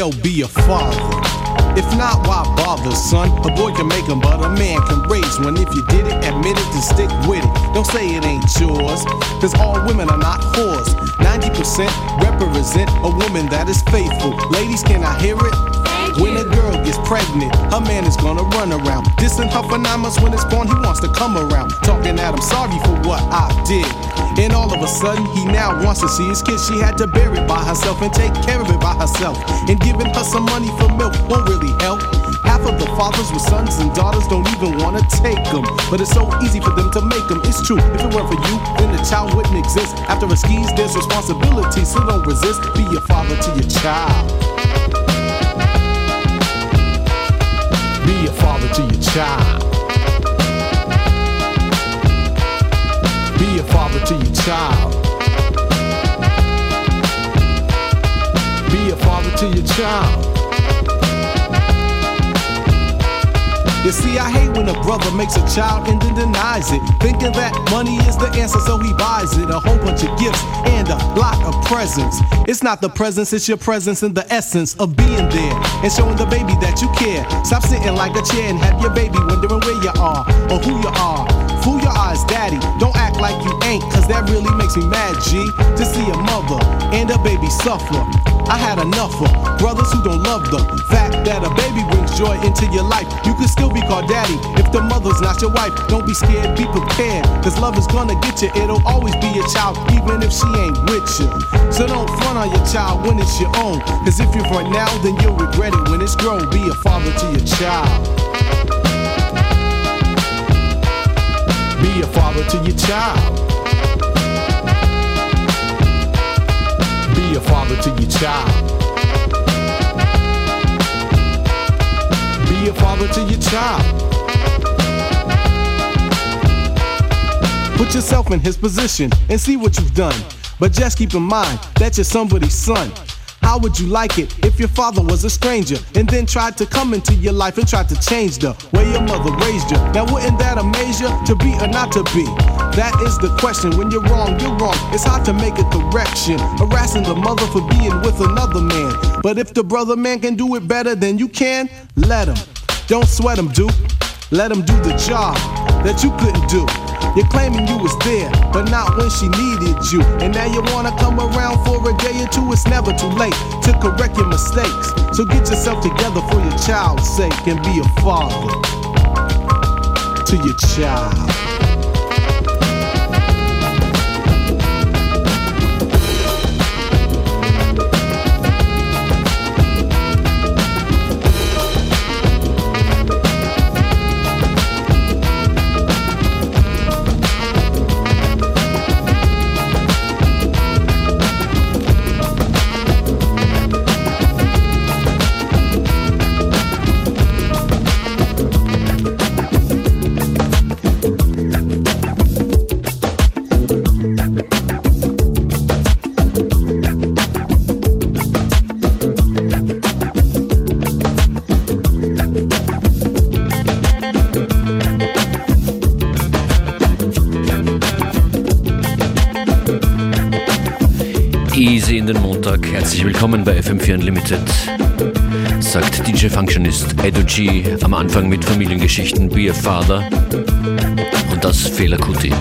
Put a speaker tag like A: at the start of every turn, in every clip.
A: Yo, be a father. If not, why bother, son? A boy can make them, but a man can raise one. If you did it, admit it, and stick with it. Don't say it ain't yours, cause all women are not whores. 90% represent a woman that is faithful. Ladies, can I hear it? When a girl gets pregnant, her man is gonna run around. Dissing her months when it's born, he wants to come around. Talking at him, sorry for what I did. And all of a sudden, he now wants to see his kid. She had to bear it by herself and take care of it by herself. And giving her some money for milk won't really help. Half of the fathers with sons and daughters don't even wanna take them. But it's so easy for them to make them. It's true, if it weren't for you, then the child wouldn't exist. After a skis, there's responsibility, so don't resist. Be a father to your child. A father to your child. Be a father to your child. Be a father to your child. You see, I hate when a brother makes a child and then denies it. Thinking that money is the answer, so he buys it. A whole bunch of gifts and a lot of presents. It's not the presence, it's your presence and the essence of being there and showing the baby that you care. Stop sitting like a chair and have your baby wondering where you are or who you are. Fool your eyes, daddy. Don't act like you ain't, cause that really makes me mad, G. To see a mother and a baby suffer. I had enough of brothers who don't love the fact that a baby brings joy into your life. You can still be called daddy if the mother's not your wife. Don't be scared, be prepared, cause love is gonna get you. It'll always be your child, even if she ain't with you. So don't front on your child when it's your own. Cause if you front now, then you'll regret it when it's grown. Be a father to your child. Be a father to your child. Be a father to your child. Be a father to your child. Put yourself in his position and see what you've done. But just keep in mind that you're somebody's son. How would you like it if your father was a stranger and then tried to come into your life and tried to change the way your mother raised you? Now, wouldn't that amaze you to be or not to be? That is the question. When you're wrong, you're wrong. It's hard to make a correction. Harassing the mother for being with another man. But if the brother man can do it better than you can, let him. Don't sweat him, Duke. Let him do the job that you couldn't do. You're claiming you was there, but not when she needed you. And now you wanna come around for a day or two. It's never too late to correct your mistakes. So get yourself together for your child's sake and be a father to your child.
B: Willkommen bei FM4 Unlimited. Sagt DJ Functionist Edo G am Anfang mit Familiengeschichten Be a Father und das Fehler Kuti.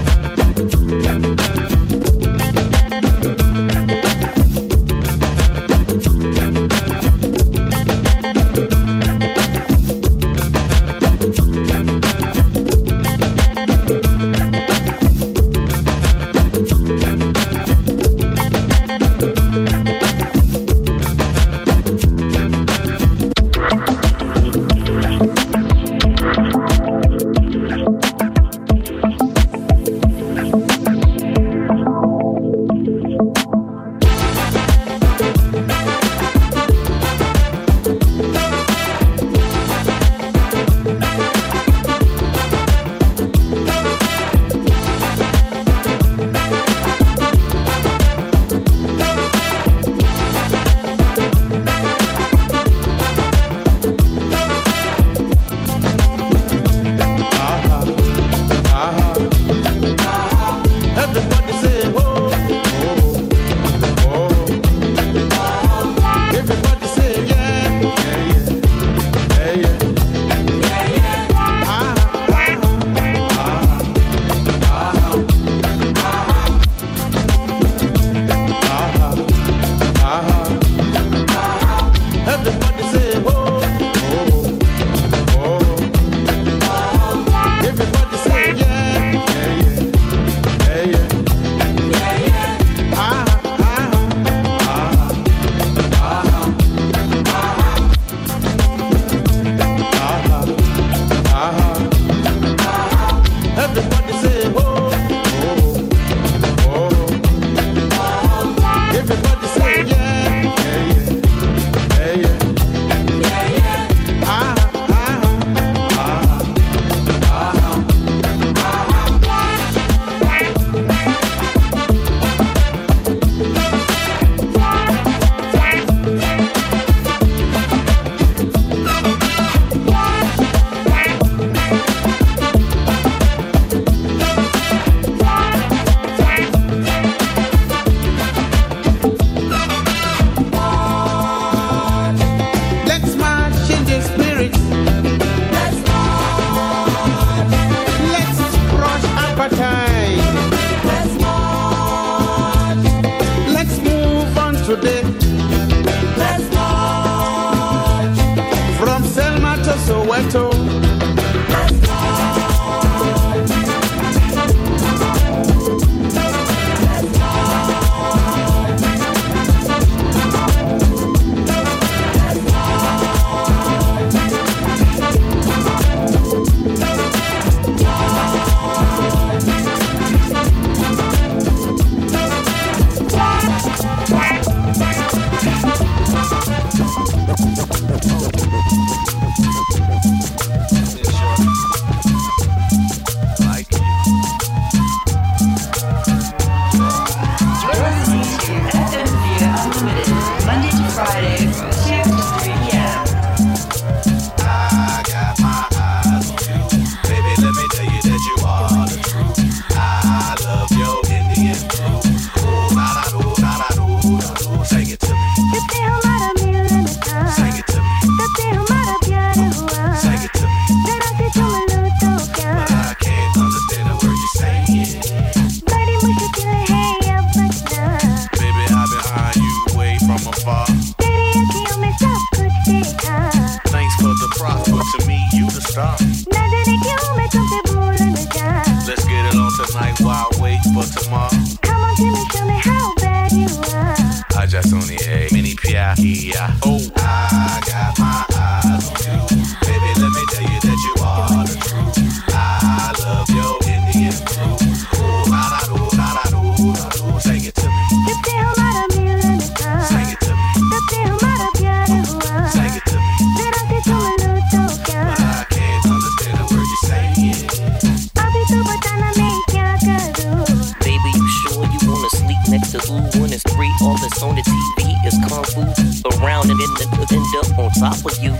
C: top of you.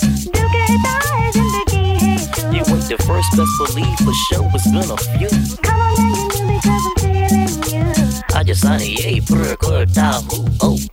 C: You ain't the first
D: best believe for sure was gonna few.
C: Come on, man, you knew because I'm feeling you.
D: I just signed a yay, per, clear, time, ooh, oh.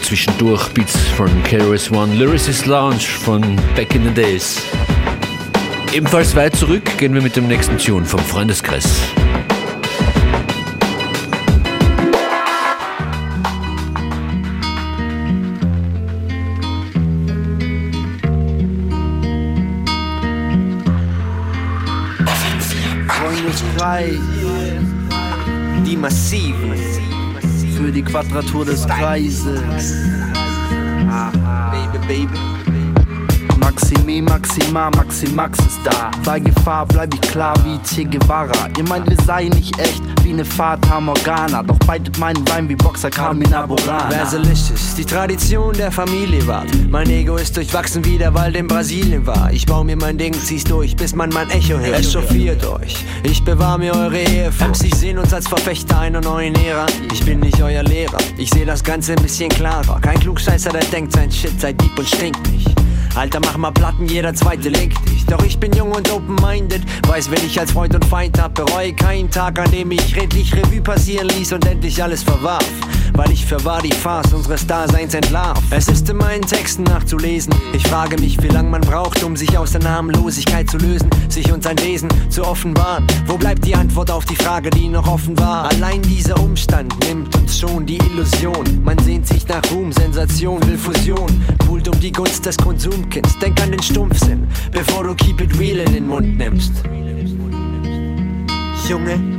B: Zwischendurch Beats von KRS One, Lyricist Lounge von Back in the Days. Ebenfalls weit zurück gehen wir mit dem nächsten Tune vom. Freundeskreis,
E: Quadratur des Kreises. Baby, baby. Maximi, Maxima, Maximax ist da. Bei Gefahr bleib ich klar wie Che Guevara. Ihr meint, wir seien nicht echt wie ne Fata Morgana. Doch beitet meinen Wein wie Boxer Carmina Burana.
F: Versalicious, die Tradition der Familie war. Mein Ego ist durchwachsen wie der Wald in Brasilien war. Ich baue mir mein Ding, zieh's durch, bis man mein Echo hört. Echauffiert euch, ich bewahre mir eure Ehe. MCs sehen uns als Verfechter einer neuen Ära. Ich bin nicht euer Lehrer, ich sehe das Ganze ein bisschen klarer. Kein Klugscheißer, der denkt, sein Shit sei deep und stinkt nicht. Alter, mach mal Platten, jeder zweite lenkt dich. Doch ich bin jung und open-minded, weiß, wen ich als Freund und Feind hab. Bereue keinen Tag, an dem ich redlich Revue passieren ließ und endlich alles verwarf. Weil ich verwahr die Farce unseres Daseins entlarv. Es ist in meinen Texten nachzulesen. Ich frage mich, wie lang man braucht, um sich aus der Namenlosigkeit zu lösen, sich und sein Wesen zu offenbaren. Wo bleibt die Antwort auf die Frage, die noch offen war? Allein dieser Umstand nimmt uns schon die Illusion. Man sehnt sich nach Ruhm, Sensation, will Fusion, buhlt um die Gunst des Konsums Pumpkins, denk an den Stumpfsinn, bevor du Keep It Real in den Mund nimmst. Junge,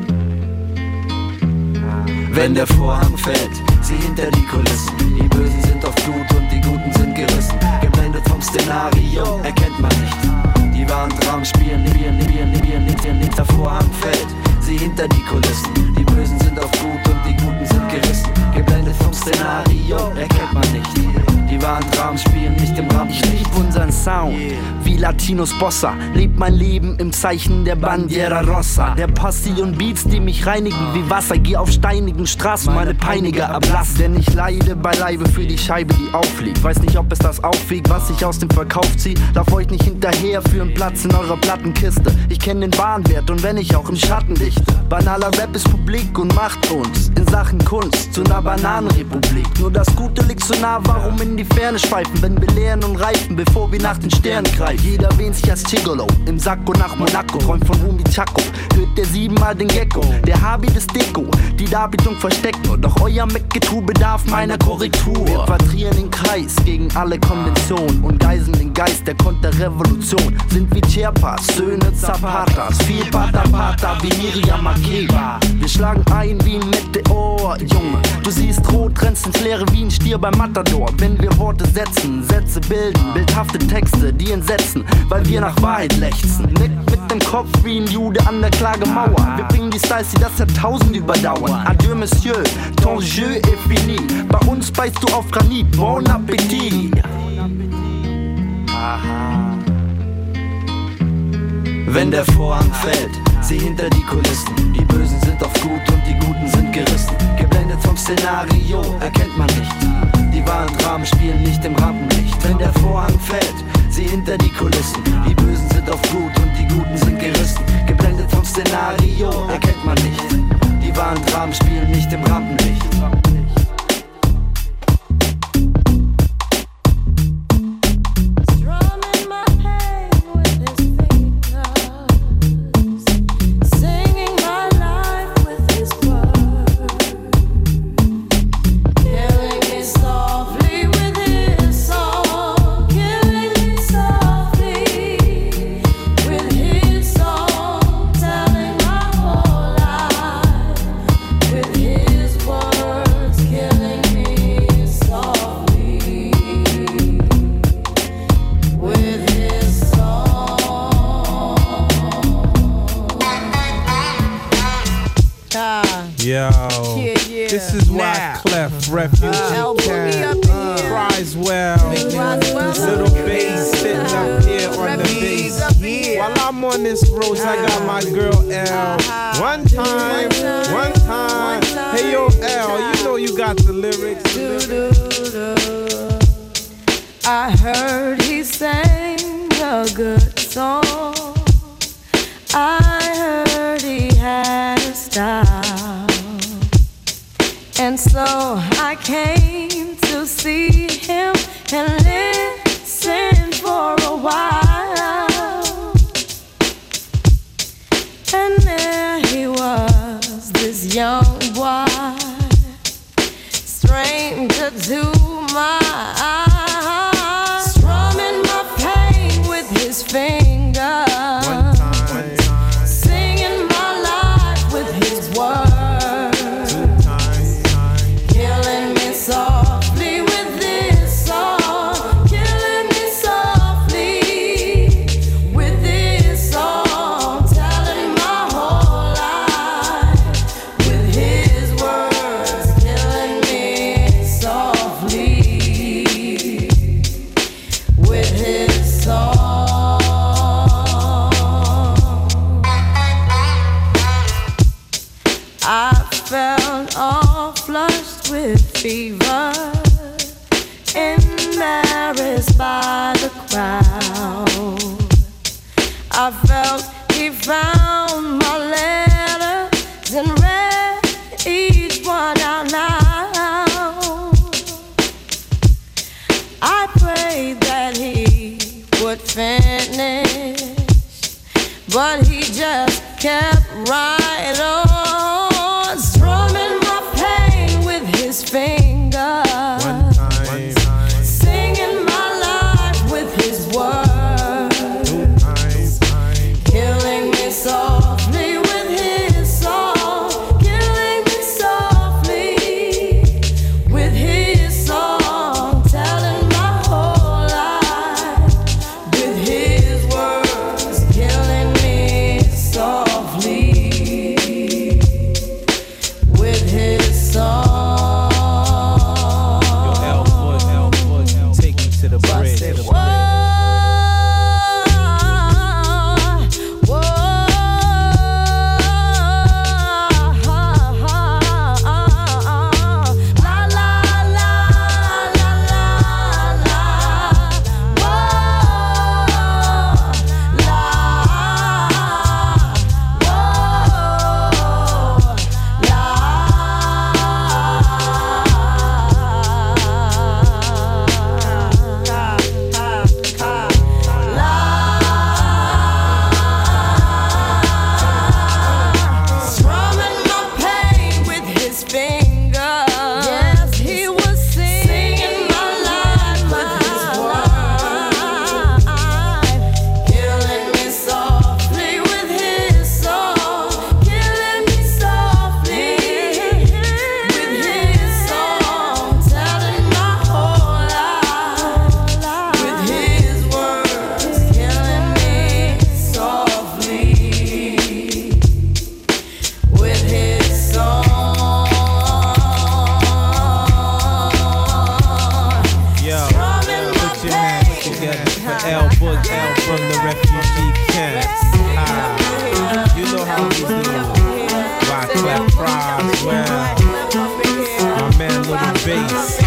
F: wenn der Vorhang fällt, sieh hinter die Kulissen. Die Bösen sind auf Flut und die Guten sind gerissen. Geblendet vom Szenario, erkennt man nicht. Die wahren Traum spielen, spielen, spielen, spielen, spielen, hinter Vorhang fällt, sieh hinter die Kulissen. Die Bösen sind auf Flut und die Guten sind gerissen. Geblendet vom Szenario, erkennt man nicht. Die wahren Traum spielen nicht im Rahmen.
E: Ich lieb unseren Sound, wie Latinos Bossa. Lebt mein Leben im Zeichen der Bandiera Rossa. Der Passion Beats, die mich reinigen wie Wasser. Geh auf steinigen Straßen, meine Peiniger ablassen. Denn ich leide beileibe für die Scheibe, die aufliegt. Weiß nicht, ob es das aufwiegt, was ich aus dem Verkauf zieh. Darf euch nicht hinterher für einen Platz in eurer Plattenkiste. Ich kenne den Warenwert und wenn ich auch im Schatten dichte. Banaler Rap ist Publik und macht uns in Sachen Kunst zu einer Bananenrepublik. Nur das Gute liegt so nah, warum in die Ferne schweifen, wenn wir leeren und reifen, bevor wir nach den Sternen greifen. Jeder wähnt sich als Gigolo, im Sakko nach Monaco, träumt von Rumi Chaco, hört der siebenmal den Gecko, der Habit ist Deko, die Darbietung versteckt nur, doch euer Mecketu bedarf meiner Korrektur. Wir quadrieren den Kreis gegen alle Konventionen und geisen den Geist der Konterrevolution. Sind wie Chiapas, Söhne Zapatas, viel Pata Pata wie Miriam Makeba. Wir schlagen ein wie ein Meteor, Junge. Du siehst rot, rennst ins Leere wie ein Stier beim Matador. Wenn wir Worte setzen, Sätze bilden, bildhafte Texte, die entsetzen, weil wir nach Wahrheit lechzen. Nickt mit dem Kopf wie ein Jude an der Klagemauer. Wir bringen die Styles, die das Jahrtausend überdauern. Adieu, Monsieur, ton jeu est fini. Bei uns beißt du auf Granit, bon appétit. Wenn der Vorhang fällt, sieh hinter die Kulissen. Die Bösen sind auf gut und die Guten sind gerissen. Geblendet vom Szenario erkennt man nicht. Die wahren Dramen spielen nicht im Rampenlicht. Wenn der Vorhang fällt, sieh hinter die Kulissen. Die Bösen sind auf gut und die Guten sind gerissen. Geblendet vom Szenario erkennt man nicht. Die wahren Dramen spielen nicht im Rampenlicht.
G: Him and listen
H: Bass.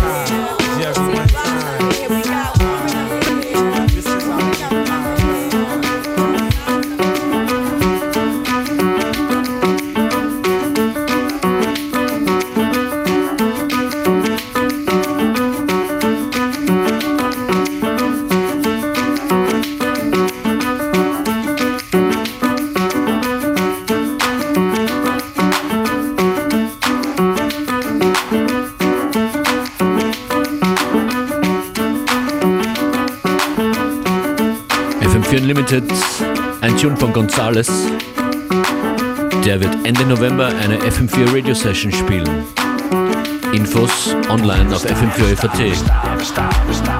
B: Von Gonzales. Der wird Ende November eine FM4 Radio Session spielen. Infos online auf fm4.at.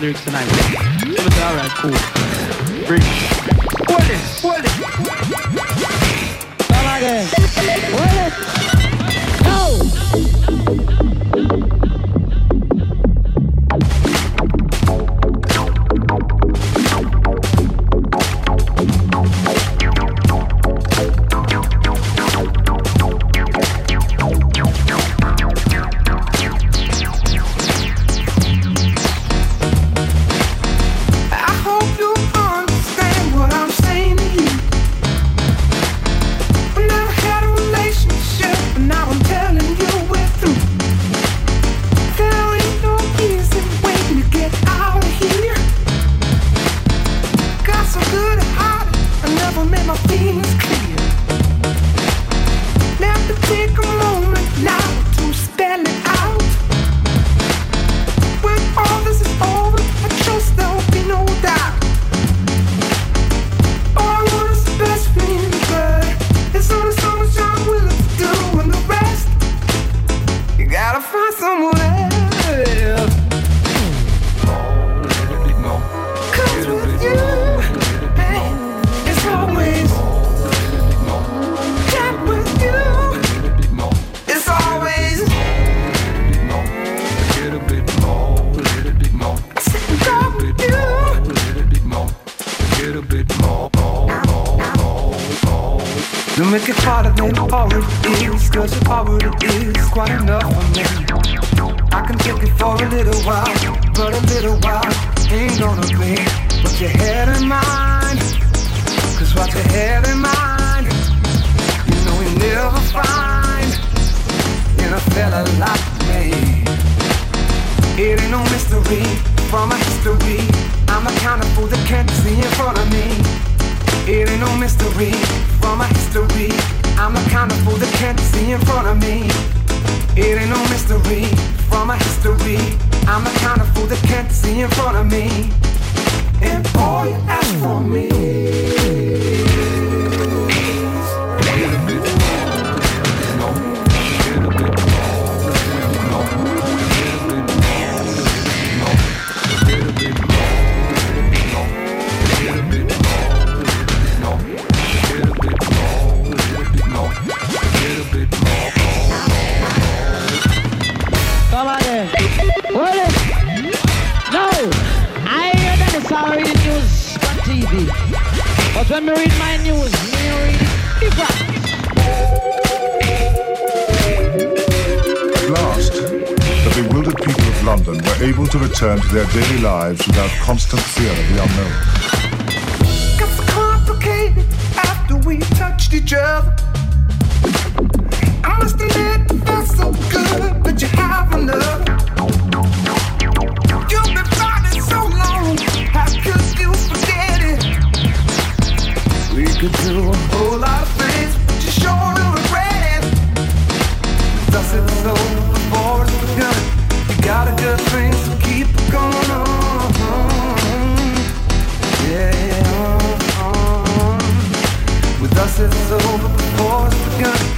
I: lyrics tonight. Alright, cool. from
J: a history. I'm the kind of fool that can't see in front of me. It ain't no mystery, from a history. I'm the kind of fool that can't see in front of me. It ain't no mystery, from a history. I'm the kind of fool that can't see in front of me. And all you ask for me.
I: Their daily lives without constant fear of the unknown.
K: Got so complicated after we touched each other. I must admit, it felt so good, but you have another. Could do a whole lot of things, but you sure will regret it. Dust it so before it's begun. You got a good thing, so keep it going on. Yeah, uh, uh. with us it's over before it's begun.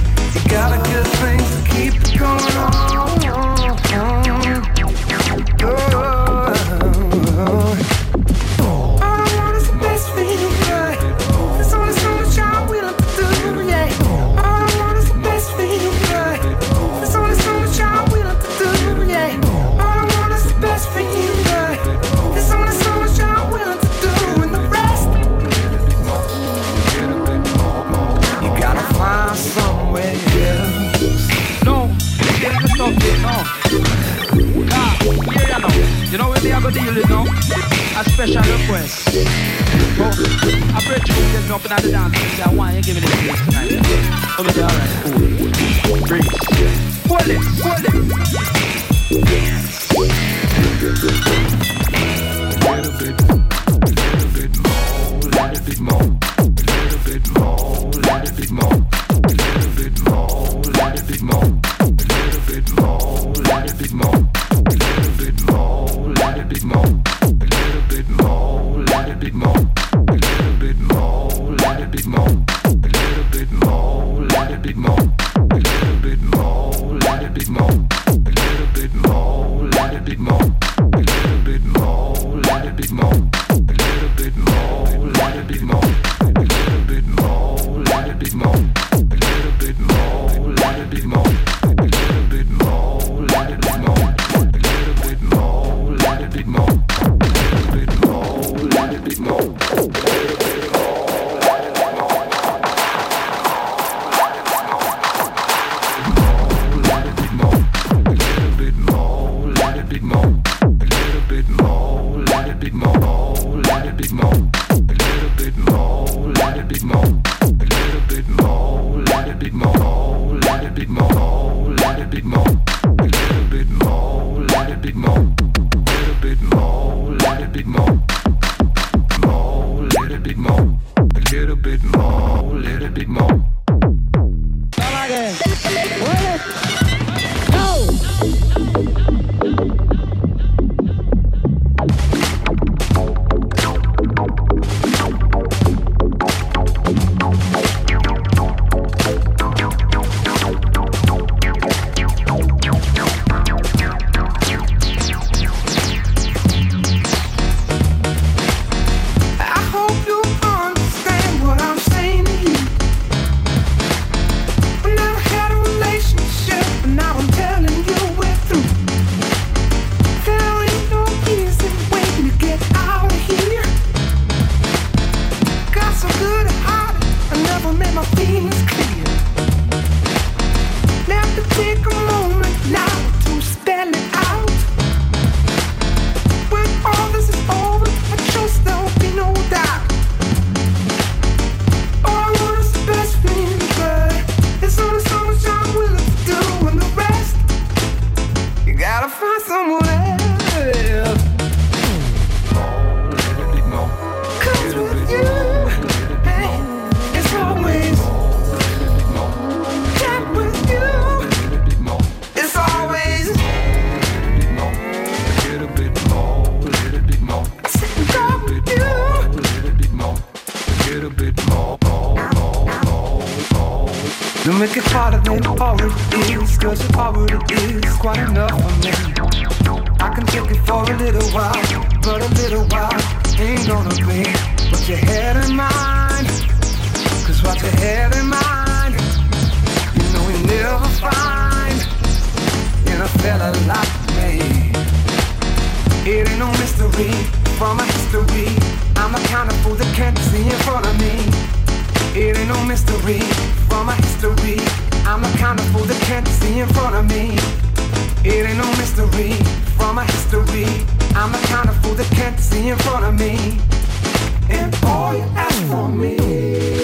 K: It than it is, it already quite enough for me. I can take it for a little while, but a little while ain't gonna be what you had in mind. Cause what you had in mind, you know you never find in a fella like me. It ain't no mystery from a history. I'm the kind of fool that can't see in front of me. It ain't no mystery from a history. I'm the kind of fool that can't see in front of me. It ain't no mystery from a history. I'm the kind of fool that can't see in front of me. And all you ask for me.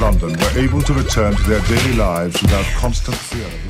I: London were able to return to their daily lives without constant fear